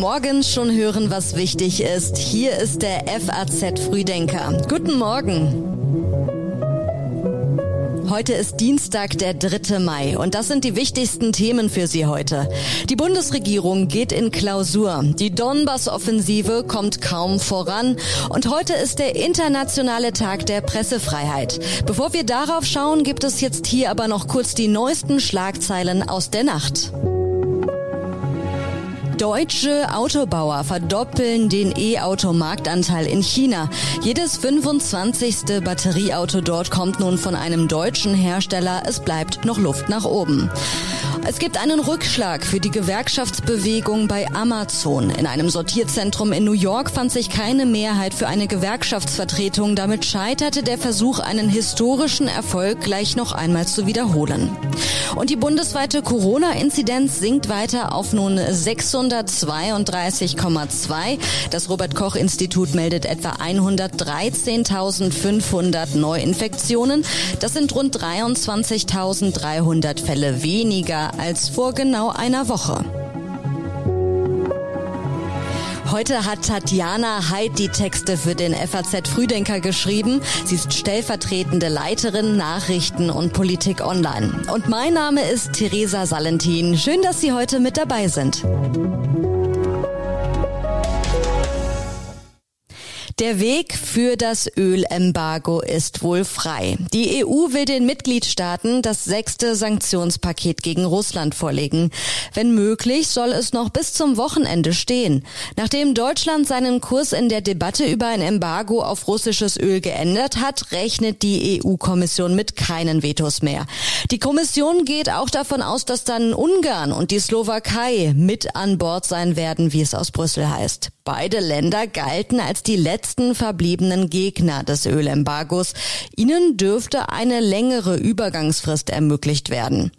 Morgens schon hören, was wichtig ist. Hier ist der FAZ Frühdenker. Guten Morgen. Heute ist Dienstag, der 3. Mai und das sind die wichtigsten Themen für Sie heute. Die Bundesregierung geht in Klausur. Die Donbass-Offensive kommt kaum voran und heute ist der internationale Tag der Pressefreiheit. Bevor wir darauf schauen, gibt es jetzt hier aber noch kurz die neuesten Schlagzeilen aus der Nacht. Deutsche Autobauer verdoppeln den E-Auto-Marktanteil in China. Jedes 25. Batterieauto dort kommt nun von einem deutschen Hersteller. Es bleibt noch Luft nach oben. Es gibt einen Rückschlag für die Gewerkschaftsbewegung bei Amazon. In einem Sortierzentrum in New York fand sich keine Mehrheit für eine Gewerkschaftsvertretung. Damit scheiterte der Versuch, einen historischen Erfolg gleich noch einmal zu wiederholen. Und die bundesweite Corona-Inzidenz sinkt weiter auf nun 632,2. Das Robert-Koch-Institut meldet etwa 113.500 Neuinfektionen. Das sind rund 23.300 Fälle weniger als vor genau einer Woche. Heute hat Tatjana Heid die Texte für den FAZ Frühdenker geschrieben. Sie ist stellvertretende Leiterin Nachrichten und Politik online. Und mein Name ist Theresa Salentin. Schön, dass Sie heute mit dabei sind. Der Weg für das Ölembargo ist wohl frei. Die EU will den Mitgliedstaaten das sechste Sanktionspaket gegen Russland vorlegen. Wenn möglich, soll es noch bis zum Wochenende stehen. Nachdem Deutschland seinen Kurs in der Debatte über ein Embargo auf russisches Öl geändert hat, rechnet die EU-Kommission mit keinen Vetos mehr. Die Kommission geht auch davon aus, dass dann Ungarn und die Slowakei mit an Bord sein werden, wie es aus Brüssel heißt. Beide Länder galten als die letzten verbliebenen Gegner des Ölembargos. Ihnen dürfte eine längere Übergangsfrist ermöglicht werden.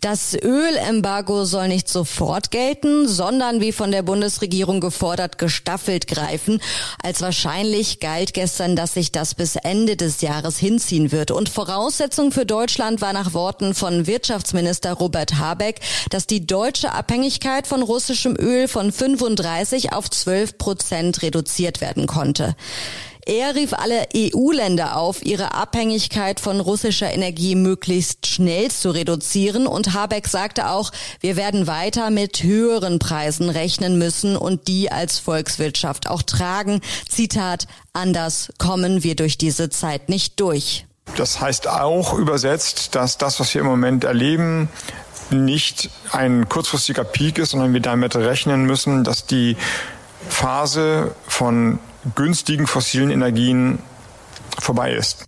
Das Ölembargo soll nicht sofort gelten, sondern wie von der Bundesregierung gefordert gestaffelt greifen. Als wahrscheinlich galt gestern, dass sich das bis Ende des Jahres hinziehen wird. Und Voraussetzung für Deutschland war nach Worten von Wirtschaftsminister Robert Habeck, dass die deutsche Abhängigkeit von russischem Öl von 35 auf 12 Prozent reduziert werden konnte. Er rief alle EU-Länder auf, ihre Abhängigkeit von russischer Energie möglichst schnell zu reduzieren. Und Habeck sagte auch, wir werden weiter mit höheren Preisen rechnen müssen und die als Volkswirtschaft auch tragen. Zitat, anders kommen wir durch diese Zeit nicht durch. Das heißt auch übersetzt, dass das, was wir im Moment erleben, nicht ein kurzfristiger Peak ist, sondern wir damit rechnen müssen, dass die Phase von günstigen fossilen Energien vorbei ist.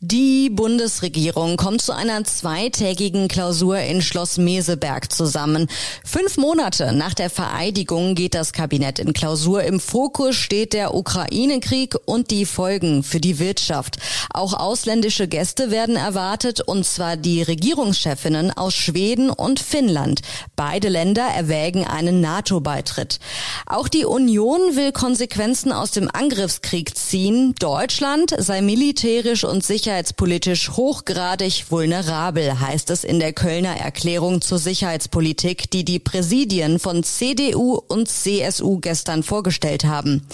Die Bundesregierung kommt zu einer zweitägigen Klausur in Schloss Meseberg zusammen. Fünf Monate nach der Vereidigung geht das Kabinett in Klausur. Im Fokus steht der Ukraine-Krieg und die Folgen für die Wirtschaft. Auch ausländische Gäste werden erwartet, und zwar die Regierungschefinnen aus Schweden und Finnland. Beide Länder erwägen einen NATO-Beitritt. Auch die Union will Konsequenzen aus dem Angriffskrieg ziehen. Deutschland sei militärisch und sicher sicherheitspolitisch hochgradig vulnerabel, heißt es in der Kölner Erklärung zur Sicherheitspolitik, die die Präsidien von CDU und CSU gestern vorgestellt haben.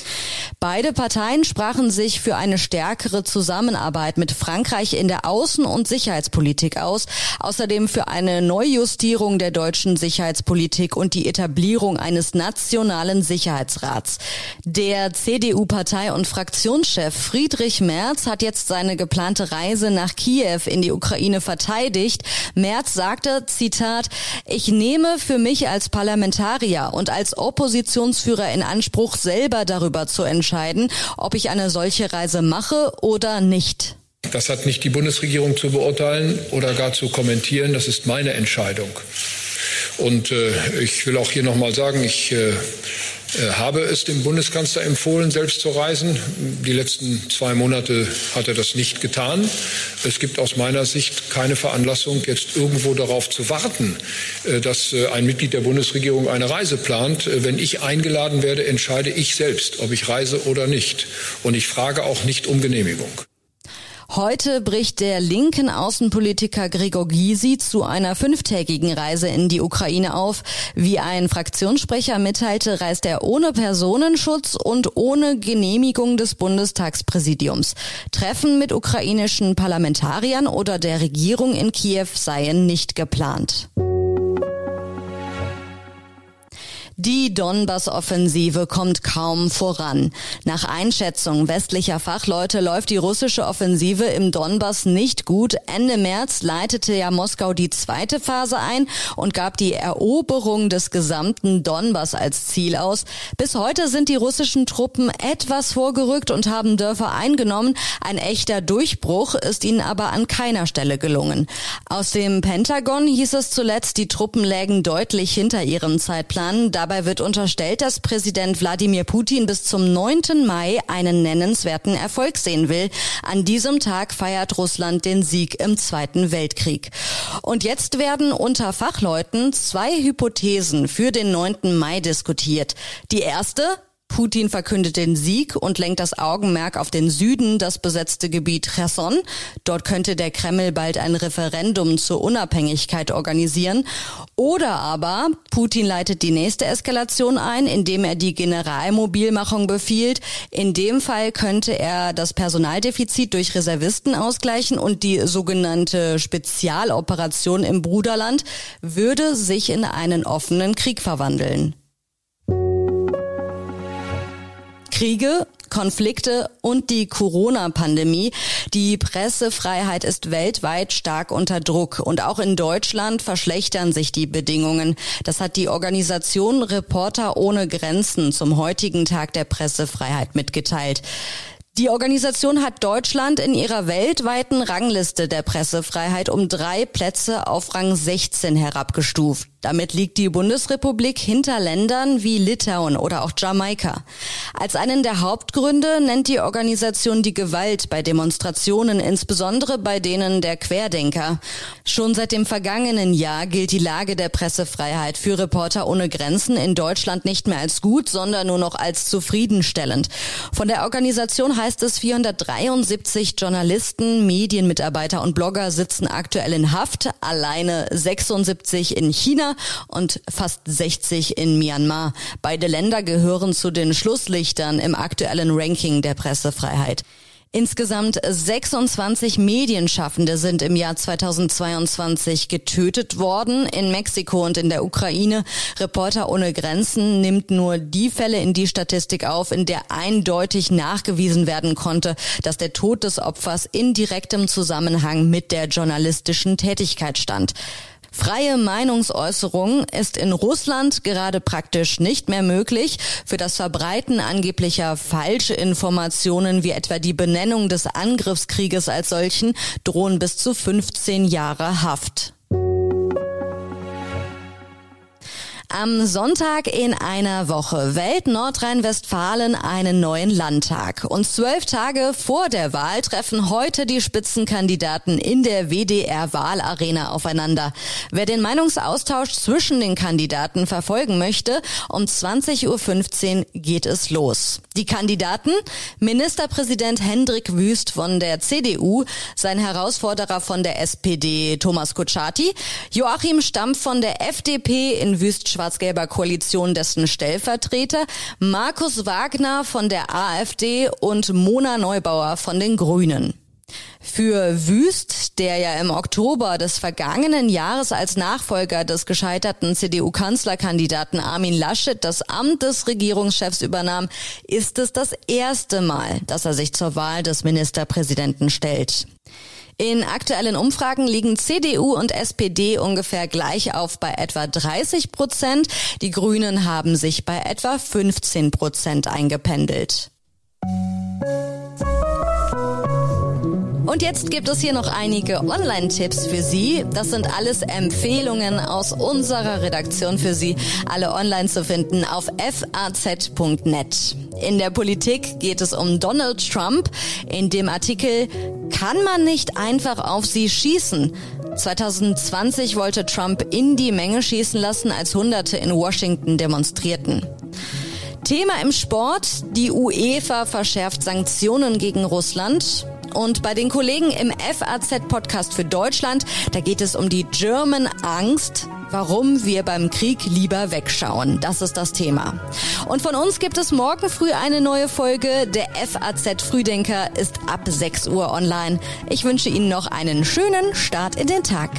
Beide Parteien sprachen sich für eine stärkere Zusammenarbeit mit Frankreich in der Außen- und Sicherheitspolitik aus, außerdem für eine Neujustierung der deutschen Sicherheitspolitik und die Etablierung eines nationalen Sicherheitsrats. Der CDU-Partei- und Fraktionschef Friedrich Merz hat jetzt seine geplante Reise nach Kiew in die Ukraine verteidigt. Merz sagte, Zitat, ich nehme für mich als Parlamentarier und als Oppositionsführer in Anspruch, selber darüber zu entscheiden, ob ich eine solche Reise mache oder nicht. Das hat nicht die Bundesregierung zu beurteilen oder gar zu kommentieren. Das ist meine Entscheidung. Und äh, ich will auch hier noch mal sagen, ich äh, habe es dem Bundeskanzler empfohlen, selbst zu reisen. Die letzten zwei Monate hat er das nicht getan. Es gibt aus meiner Sicht keine Veranlassung, jetzt irgendwo darauf zu warten, äh, dass äh, ein Mitglied der Bundesregierung eine Reise plant. Wenn ich eingeladen werde, entscheide ich selbst, ob ich reise oder nicht. Und ich frage auch nicht um Genehmigung. Heute bricht der linken Außenpolitiker Gregor Gysi zu einer fünftägigen Reise in die Ukraine auf. Wie ein Fraktionssprecher mitteilte, reist er ohne Personenschutz und ohne Genehmigung des Bundestagspräsidiums. Treffen mit ukrainischen Parlamentariern oder der Regierung in Kiew seien nicht geplant. Die Donbass-Offensive kommt kaum voran. Nach Einschätzung westlicher Fachleute läuft die russische Offensive im Donbass nicht gut. Ende März leitete ja Moskau die zweite Phase ein und gab die Eroberung des gesamten Donbass als Ziel aus. Bis heute sind die russischen Truppen etwas vorgerückt und haben Dörfer eingenommen. Ein echter Durchbruch ist ihnen aber an keiner Stelle gelungen. Aus dem Pentagon hieß es zuletzt, die Truppen lägen deutlich hinter ihrem Zeitplan. Dabei Dabei wird unterstellt, dass Präsident Wladimir Putin bis zum 9. Mai einen nennenswerten Erfolg sehen will. An diesem Tag feiert Russland den Sieg im Zweiten Weltkrieg. Und jetzt werden unter Fachleuten zwei Hypothesen für den 9. Mai diskutiert. Die erste, Putin verkündet den Sieg und lenkt das Augenmerk auf den Süden, das besetzte Gebiet Cherson. Dort könnte der Kreml bald ein Referendum zur Unabhängigkeit organisieren. Oder aber Putin leitet die nächste Eskalation ein, indem er die Generalmobilmachung befiehlt. In dem Fall könnte er das Personaldefizit durch Reservisten ausgleichen und die sogenannte Spezialoperation im Bruderland würde sich in einen offenen Krieg verwandeln. Kriege, Konflikte und die Corona-Pandemie. Die Pressefreiheit ist weltweit stark unter Druck und auch in Deutschland verschlechtern sich die Bedingungen. Das hat die Organisation Reporter ohne Grenzen zum heutigen Tag der Pressefreiheit mitgeteilt. Die Organisation hat Deutschland in ihrer weltweiten Rangliste der Pressefreiheit um drei Plätze auf Rang 16 herabgestuft. Damit liegt die Bundesrepublik hinter Ländern wie Litauen oder auch Jamaika. Als einen der Hauptgründe nennt die Organisation die Gewalt bei Demonstrationen, insbesondere bei denen der Querdenker. Schon seit dem vergangenen Jahr gilt die Lage der Pressefreiheit für Reporter ohne Grenzen in Deutschland nicht mehr als gut, sondern nur noch als zufriedenstellend. Von der Organisation heißt es, 473 Journalisten, Medienmitarbeiter und Blogger sitzen aktuell in Haft, alleine 76 in Und fast 60 in Myanmar. Beide Länder gehören zu den Schlusslichtern im aktuellen Ranking der Pressefreiheit. Insgesamt 26 Medienschaffende sind im Jahr 2022 getötet worden in Mexiko und in der Ukraine. Reporter ohne Grenzen nimmt nur die Fälle in die Statistik auf, in der eindeutig nachgewiesen werden konnte, dass der Tod des Opfers in direktem Zusammenhang mit der journalistischen Tätigkeit stand. Freie Meinungsäußerung ist in Russland gerade praktisch nicht mehr möglich. Für das Verbreiten angeblicher falsche Informationen wie etwa die Benennung des Angriffskrieges als solchen drohen bis zu 15 Jahre Haft. Am Sonntag in einer Woche wählt Nordrhein-Westfalen einen neuen Landtag. Und zwölf Tage vor der Wahl treffen heute die Spitzenkandidaten in der WDR-Wahlarena aufeinander. Wer den Meinungsaustausch zwischen den Kandidaten verfolgen möchte, um 20.15 Uhr geht es los. Die Kandidaten? Ministerpräsident Hendrik Wüst von der CDU, sein Herausforderer von der SPD Thomas Kutschaty, Joachim Stamm von der FDP in Wüst schwarz-gelber Koalition dessen Stellvertreter, Markus Wagner von der AfD und Mona Neubauer von den Grünen. Für Wüst, der ja im Oktober des vergangenen Jahres als Nachfolger des gescheiterten CDU-Kanzlerkandidaten Armin Laschet das Amt des Regierungschefs übernahm, ist es das erste Mal, dass er sich zur Wahl des Ministerpräsidenten stellt. In aktuellen Umfragen liegen CDU und SPD ungefähr gleich auf bei etwa 30 Prozent. Die Grünen haben sich bei etwa 15 Prozent eingependelt. Und jetzt gibt es hier noch einige Online-Tipps für Sie. Das sind alles Empfehlungen aus unserer Redaktion für Sie. Alle online zu finden auf faz.net. In der Politik geht es um Donald Trump. In dem Artikel Kann man nicht einfach auf Sie schießen? 2020 wollte Trump in die Menge schießen lassen, als Hunderte in Washington demonstrierten. Thema im Sport. Die UEFA verschärft Sanktionen gegen Russland. Und bei den Kollegen im FAZ-Podcast für Deutschland, da geht es um die German Angst, warum wir beim Krieg lieber wegschauen. Das ist das Thema. Und von uns gibt es morgen früh eine neue Folge. Der FAZ Frühdenker ist ab 6 Uhr online. Ich wünsche Ihnen noch einen schönen Start in den Tag.